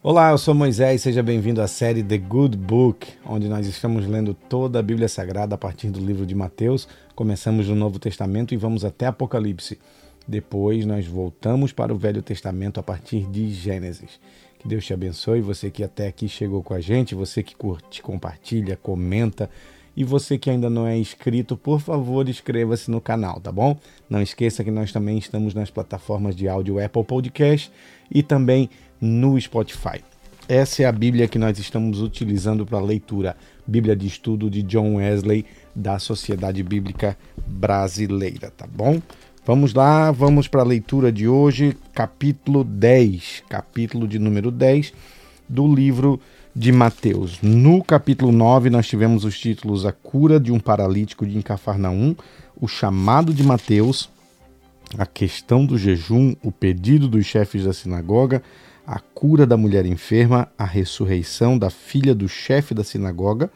Olá, eu sou Moisés, seja bem-vindo à série The Good Book, onde nós estamos lendo toda a Bíblia Sagrada a partir do livro de Mateus. Começamos no Novo Testamento e vamos até Apocalipse. Depois nós voltamos para o Velho Testamento a partir de Gênesis. Que Deus te abençoe, você que até aqui chegou com a gente, você que curte, compartilha, comenta. E você que ainda não é inscrito, por favor, inscreva-se no canal, tá bom? Não esqueça que nós também estamos nas plataformas de áudio Apple Podcast e também no Spotify. Essa é a Bíblia que nós estamos utilizando para leitura, Bíblia de Estudo de John Wesley, da Sociedade Bíblica Brasileira, tá bom? Vamos lá, vamos para a leitura de hoje, capítulo 10, capítulo de número 10 do livro de Mateus. No capítulo 9, nós tivemos os títulos A Cura de um Paralítico de Cafarnaum, O Chamado de Mateus, A Questão do Jejum, O Pedido dos Chefes da Sinagoga, a cura da mulher enferma, a ressurreição da filha do chefe da sinagoga,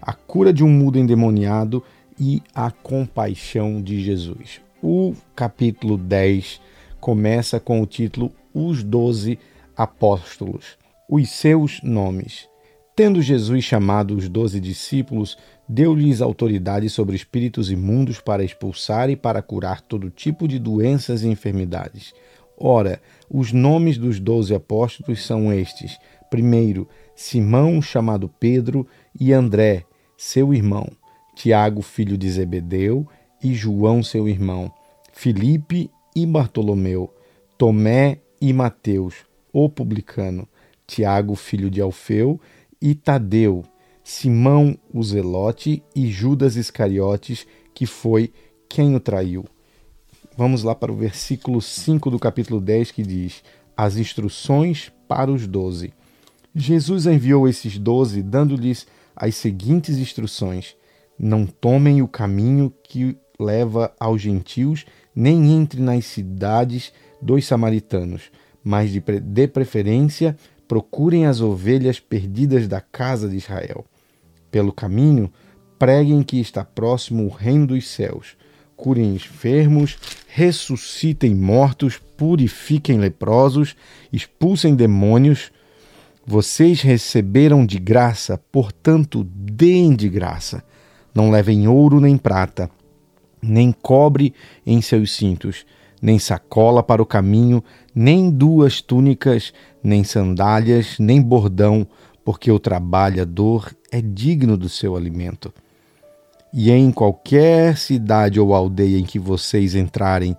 a cura de um mudo endemoniado e a compaixão de Jesus. O capítulo 10 começa com o título Os Doze Apóstolos, os seus nomes. Tendo Jesus chamado os doze discípulos, deu-lhes autoridade sobre espíritos imundos para expulsar e para curar todo tipo de doenças e enfermidades. Ora, os nomes dos doze apóstolos são estes: primeiro, Simão, chamado Pedro, e André, seu irmão, Tiago, filho de Zebedeu, e João, seu irmão, Filipe e Bartolomeu, Tomé e Mateus, o publicano, Tiago, filho de Alfeu, e Tadeu, Simão o Zelote e Judas Iscariotes, que foi quem o traiu. Vamos lá para o versículo 5 do capítulo 10 que diz: As instruções para os doze. Jesus enviou esses doze, dando-lhes as seguintes instruções: Não tomem o caminho que leva aos gentios, nem entre nas cidades dos samaritanos, mas de, de preferência procurem as ovelhas perdidas da casa de Israel. Pelo caminho, preguem que está próximo o reino dos céus curem enfermos, ressuscitem mortos, purifiquem leprosos, expulsem demônios. Vocês receberam de graça, portanto, deem de graça. Não levem ouro nem prata, nem cobre em seus cintos, nem sacola para o caminho, nem duas túnicas, nem sandálias, nem bordão, porque o trabalhador é digno do seu alimento. E em qualquer cidade ou aldeia em que vocês entrarem,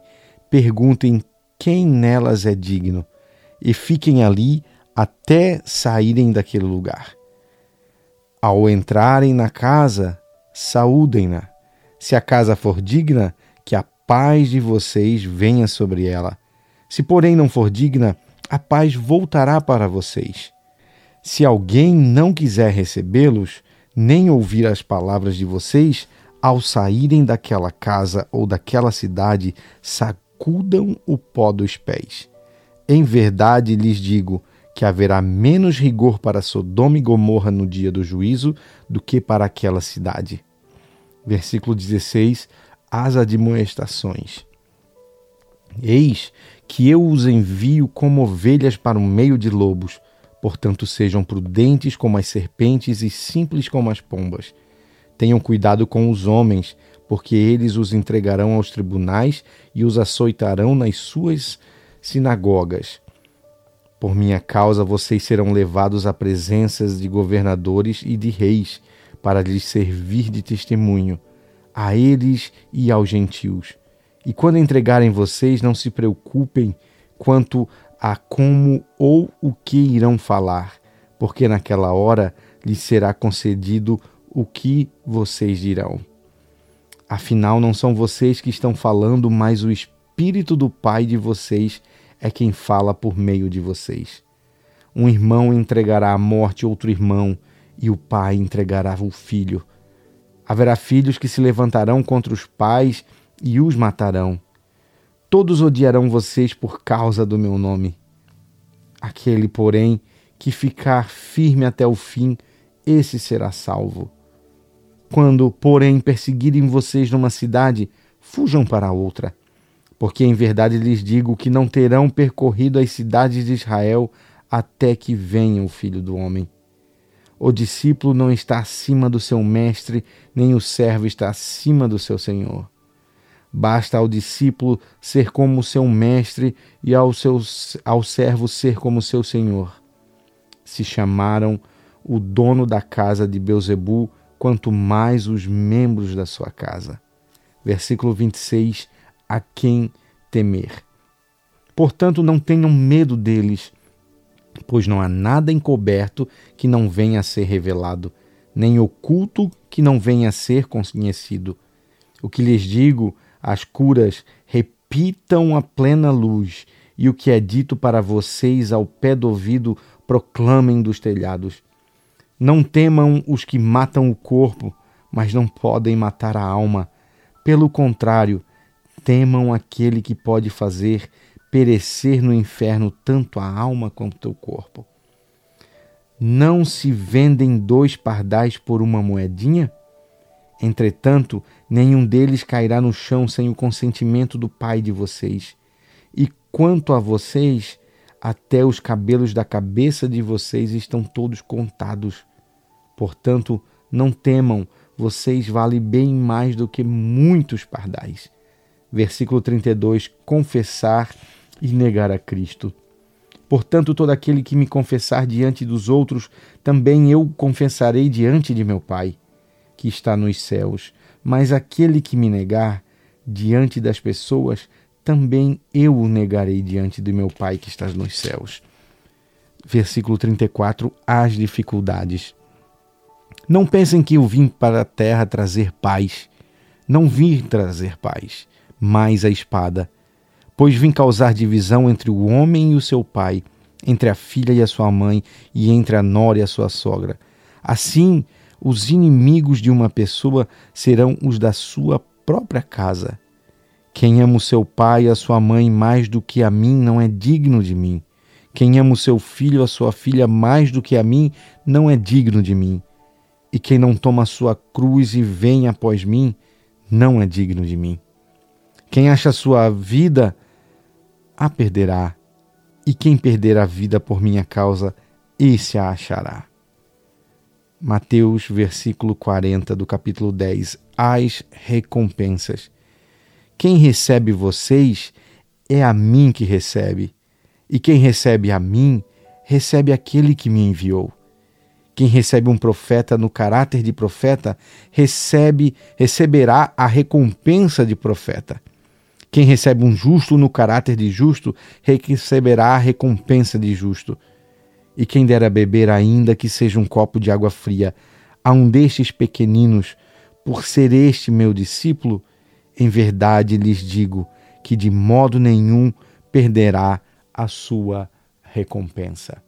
perguntem quem nelas é digno, e fiquem ali até saírem daquele lugar. Ao entrarem na casa, saúdem-na. Se a casa for digna, que a paz de vocês venha sobre ela. Se, porém, não for digna, a paz voltará para vocês. Se alguém não quiser recebê-los, nem ouvir as palavras de vocês, ao saírem daquela casa ou daquela cidade, sacudam o pó dos pés. Em verdade lhes digo que haverá menos rigor para Sodoma e Gomorra no dia do juízo do que para aquela cidade. Versículo 16: As admoestações. Eis que eu os envio como ovelhas para o meio de lobos. Portanto, sejam prudentes como as serpentes e simples como as pombas. Tenham cuidado com os homens, porque eles os entregarão aos tribunais e os açoitarão nas suas sinagogas. Por minha causa, vocês serão levados a presenças de governadores e de reis, para lhes servir de testemunho, a eles e aos gentios. E quando entregarem vocês, não se preocupem quanto a como ou o que irão falar, porque naquela hora lhes será concedido o que vocês dirão. Afinal, não são vocês que estão falando, mas o Espírito do Pai de vocês é quem fala por meio de vocês. Um irmão entregará à morte outro irmão, e o pai entregará o filho. Haverá filhos que se levantarão contra os pais e os matarão. Todos odiarão vocês por causa do meu nome. Aquele, porém, que ficar firme até o fim, esse será salvo. Quando, porém, perseguirem vocês numa cidade, fujam para outra. Porque em verdade lhes digo que não terão percorrido as cidades de Israel até que venha o filho do homem. O discípulo não está acima do seu mestre, nem o servo está acima do seu senhor. Basta ao discípulo ser como seu mestre e ao, seu, ao servo ser como seu senhor. Se chamaram o dono da casa de Beuzebu, quanto mais os membros da sua casa. Versículo 26: A quem temer? Portanto, não tenham medo deles, pois não há nada encoberto que não venha a ser revelado, nem oculto que não venha a ser conhecido. O que lhes digo, as curas, repitam a plena luz, e o que é dito para vocês ao pé do ouvido, proclamem dos telhados. Não temam os que matam o corpo, mas não podem matar a alma. Pelo contrário, temam aquele que pode fazer perecer no inferno tanto a alma quanto o corpo. Não se vendem dois pardais por uma moedinha? Entretanto, nenhum deles cairá no chão sem o consentimento do Pai de vocês. E quanto a vocês, até os cabelos da cabeça de vocês estão todos contados. Portanto, não temam, vocês valem bem mais do que muitos pardais. Versículo 32: Confessar e negar a Cristo. Portanto, todo aquele que me confessar diante dos outros, também eu confessarei diante de meu Pai, que está nos céus. Mas aquele que me negar diante das pessoas, também eu o negarei diante de meu Pai que está nos céus. Versículo 34: As dificuldades. Não pensem que eu vim para a terra trazer paz. Não vim trazer paz, mas a espada. Pois vim causar divisão entre o homem e o seu pai, entre a filha e a sua mãe, e entre a nora e a sua sogra. Assim, os inimigos de uma pessoa serão os da sua própria casa. Quem ama o seu pai e a sua mãe mais do que a mim não é digno de mim. Quem ama o seu filho ou a sua filha mais do que a mim não é digno de mim. E quem não toma a sua cruz e vem após mim, não é digno de mim. Quem acha a sua vida, a perderá. E quem perder a vida por minha causa, esse a achará. Mateus, versículo 40 do capítulo 10. As recompensas. Quem recebe vocês é a mim que recebe, e quem recebe a mim, recebe aquele que me enviou. Quem recebe um profeta no caráter de profeta, recebe receberá a recompensa de profeta. Quem recebe um justo no caráter de justo, receberá a recompensa de justo. E quem der a beber ainda que seja um copo de água fria a um destes pequeninos, por ser este meu discípulo, em verdade lhes digo que de modo nenhum perderá a sua recompensa.